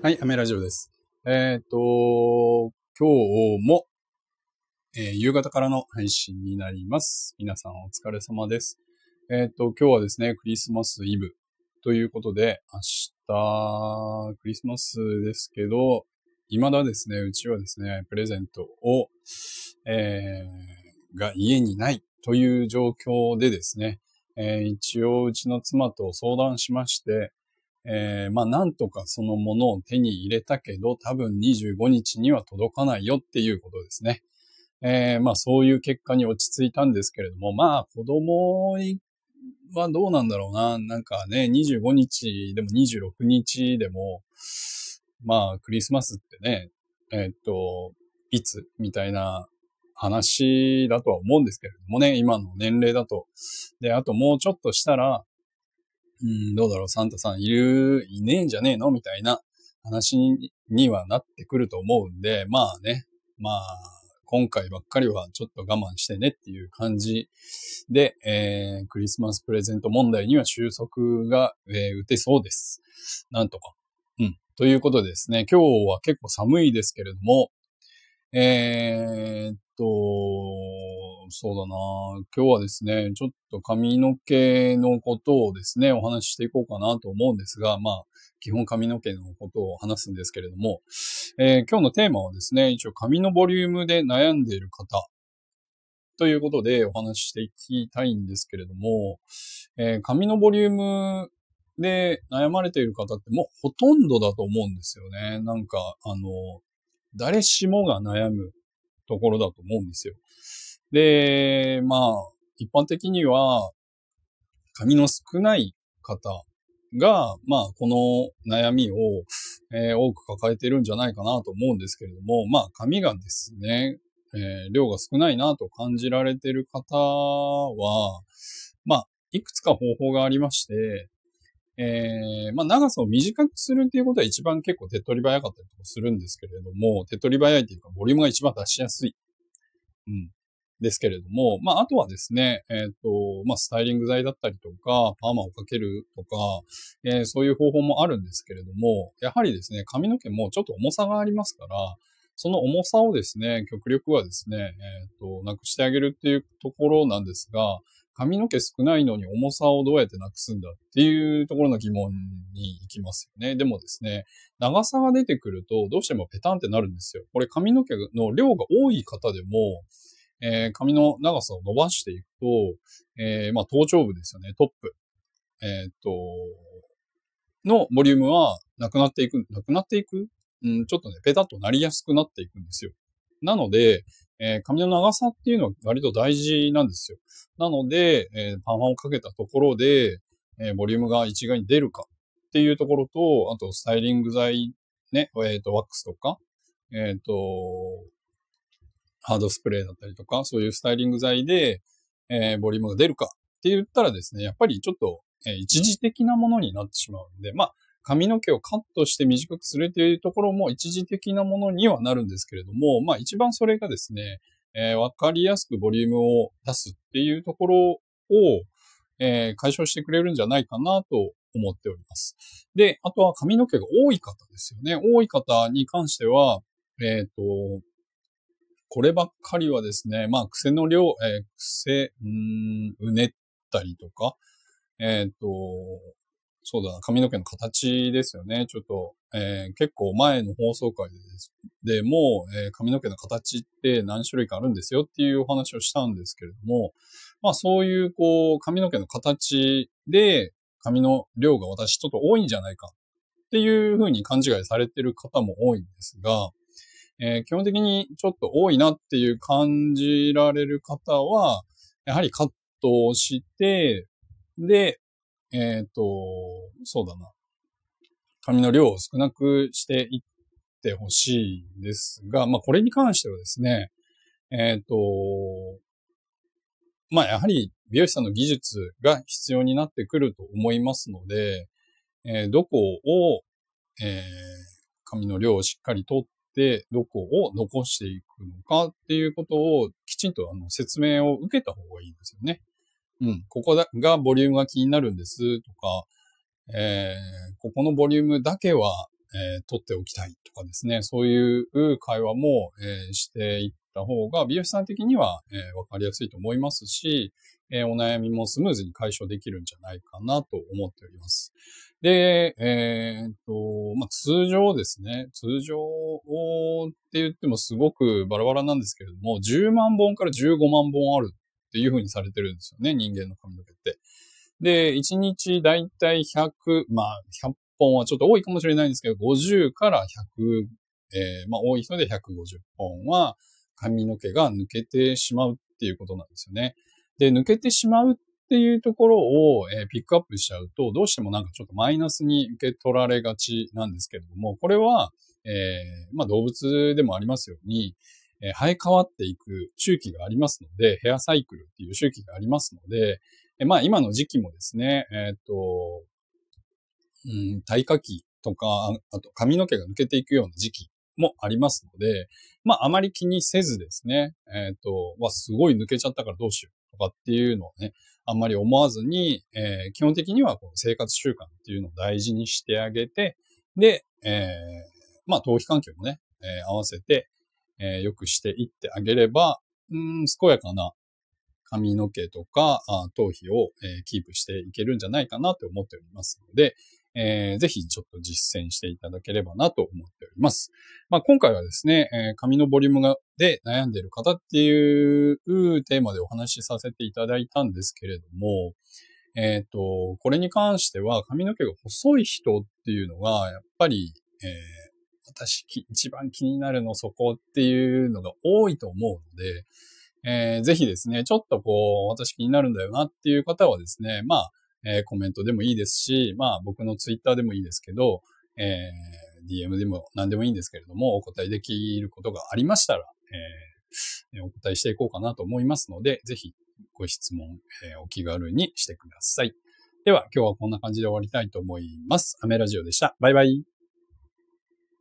はい、アメラジオです。えっ、ー、と、今日も、えー、夕方からの配信になります。皆さんお疲れ様です。えっ、ー、と、今日はですね、クリスマスイブということで、明日、クリスマスですけど、未だですね、うちはですね、プレゼントを、えー、が家にないという状況でですね、えー、一応うちの妻と相談しまして、えー、まあなんとかそのものを手に入れたけど、多分25日には届かないよっていうことですね。えー、まあそういう結果に落ち着いたんですけれども、まあ子供はどうなんだろうな。なんかね、25日でも26日でも、まあクリスマスってね、えー、っと、いつみたいな話だとは思うんですけれどもね、今の年齢だと。で、あともうちょっとしたら、うん、どうだろう、サンタさんいる、いねえんじゃねえのみたいな話にはなってくると思うんで、まあね、まあ、今回ばっかりはちょっと我慢してねっていう感じで、えー、クリスマスプレゼント問題には収束が、えー、打てそうです。なんとか。うん。ということでですね、今日は結構寒いですけれども、えー、っと、そうだな今日はですね、ちょっと髪の毛のことをですね、お話ししていこうかなと思うんですが、まあ、基本髪の毛のことを話すんですけれども、えー、今日のテーマはですね、一応髪のボリュームで悩んでいる方ということでお話ししていきたいんですけれども、えー、髪のボリュームで悩まれている方ってもうほとんどだと思うんですよね。なんか、あの、誰しもが悩むところだと思うんですよ。で、まあ、一般的には、髪の少ない方が、まあ、この悩みを、えー、多く抱えてるんじゃないかなと思うんですけれども、まあ、髪がですね、えー、量が少ないなと感じられてる方は、まあ、いくつか方法がありまして、えー、まあ、長さを短くするっていうことは一番結構手っ取り早かったりとかするんですけれども、手っ取り早いっていうか、ボリュームが一番出しやすい。うん。ですけれども、まあ、あとはですね、えっ、ー、と、まあ、スタイリング剤だったりとか、パーマをかけるとか、えー、そういう方法もあるんですけれども、やはりですね、髪の毛もちょっと重さがありますから、その重さをですね、極力はですね、えっ、ー、と、なくしてあげるっていうところなんですが、髪の毛少ないのに重さをどうやってなくすんだっていうところの疑問に行きますよね。でもですね、長さが出てくるとどうしてもペタンってなるんですよ。これ髪の毛の量が多い方でも、えー、髪の長さを伸ばしていくと、えー、まあ、頭頂部ですよね、トップ。えー、っと、のボリュームはなくなっていく、なくなっていく？うん、ちょっとね、ペタッとなりやすくなっていくんですよ。なので、えー、髪の長さっていうのは割と大事なんですよ。なので、えー、パーマをかけたところで、えー、ボリュームが一概に出るかっていうところと、あとスタイリング剤ね、えっ、と、ワックスとか、えっ、と、ハードスプレーだったりとか、そういうスタイリング剤で、えー、ボリュームが出るかって言ったらですね、やっぱりちょっと、えー、一時的なものになってしまうんで、まあ、髪の毛をカットして短くするというところも一時的なものにはなるんですけれども、まあ一番それがですね、えー、わかりやすくボリュームを出すっていうところを、えー、解消してくれるんじゃないかなと思っております。で、あとは髪の毛が多い方ですよね。多い方に関しては、えっ、ー、と、こればっかりはですね、まあ、癖の量、えー、癖、う、ねったりとか、えっ、ー、と、そうだな、髪の毛の形ですよね。ちょっと、えー、結構前の放送会ででも、えー、髪の毛の形って何種類かあるんですよっていうお話をしたんですけれども、まあそういう、こう、髪の毛の形で、髪の量が私ちょっと多いんじゃないかっていうふうに勘違いされてる方も多いんですが、えー、基本的にちょっと多いなっていう感じられる方は、やはりカットをして、で、えっ、ー、と、そうだな。髪の量を少なくしていってほしいんですが、まあこれに関してはですね、えっ、ー、と、まあやはり美容師さんの技術が必要になってくると思いますので、えー、どこを、えー、髪の量をしっかりとっで、どこを残していくのかっていうことをきちんとあの説明を受けた方がいいんですよね。うん、ここがボリュームが気になるんですとか、えー、ここのボリュームだけは、えー、取っておきたいとかですね、そういう会話も、えー、していった方が、美容師さん的には、えー、わかりやすいと思いますし、えお悩みもスムーズに解消できるんじゃないかなと思っております。で、えっと、まあ、通常ですね、通常って言ってもすごくバラバラなんですけれども、10万本から15万本あるっていう風にされてるんですよね、人間の髪の毛って。で、1日だいたい100、まあ、100本はちょっと多いかもしれないんですけど、50から100、えー、まあ、多い人で150本は髪の毛が抜けてしまうっていうことなんですよね。で、抜けてしまうっっていうところを、え、ピックアップしちゃうと、どうしてもなんかちょっとマイナスに受け取られがちなんですけれども、これは、えー、まあ動物でもありますように、えー、生え変わっていく周期がありますので、ヘアサイクルっていう周期がありますので、えー、まあ今の時期もですね、えっ、と、うん、体化期とか、あと髪の毛が抜けていくような時期もありますので、まああまり気にせずですね、えっ、と、わ、すごい抜けちゃったからどうしよう。とかっていうのをね、あんまり思わずに、えー、基本的にはこの生活習慣っていうのを大事にしてあげて、で、えー、まあ、頭皮環境もね、えー、合わせて、えー、良くしていってあげれば、うん、健やかな髪の毛とかあ頭皮を、えー、キープしていけるんじゃないかなと思っておりますので、えー、ぜひちょっと実践していただければなと思っております。まあ、今回はですね、えー、髪のボリュームがで悩んでいる方っていうテーマでお話しさせていただいたんですけれども、えっ、ー、と、これに関しては髪の毛が細い人っていうのが、やっぱり、えー、私一番気になるのそこっていうのが多いと思うので、えー、ぜひですね、ちょっとこう、私気になるんだよなっていう方はですね、まあ、えー、コメントでもいいですし、まあ僕のツイッターでもいいですけど、えー、DM でも何でもいいんですけれども、お答えできることがありましたら、えー、お答えしていこうかなと思いますので、ぜひご質問、えー、お気軽にしてください。では今日はこんな感じで終わりたいと思います。アメラジオでした。バイバイ。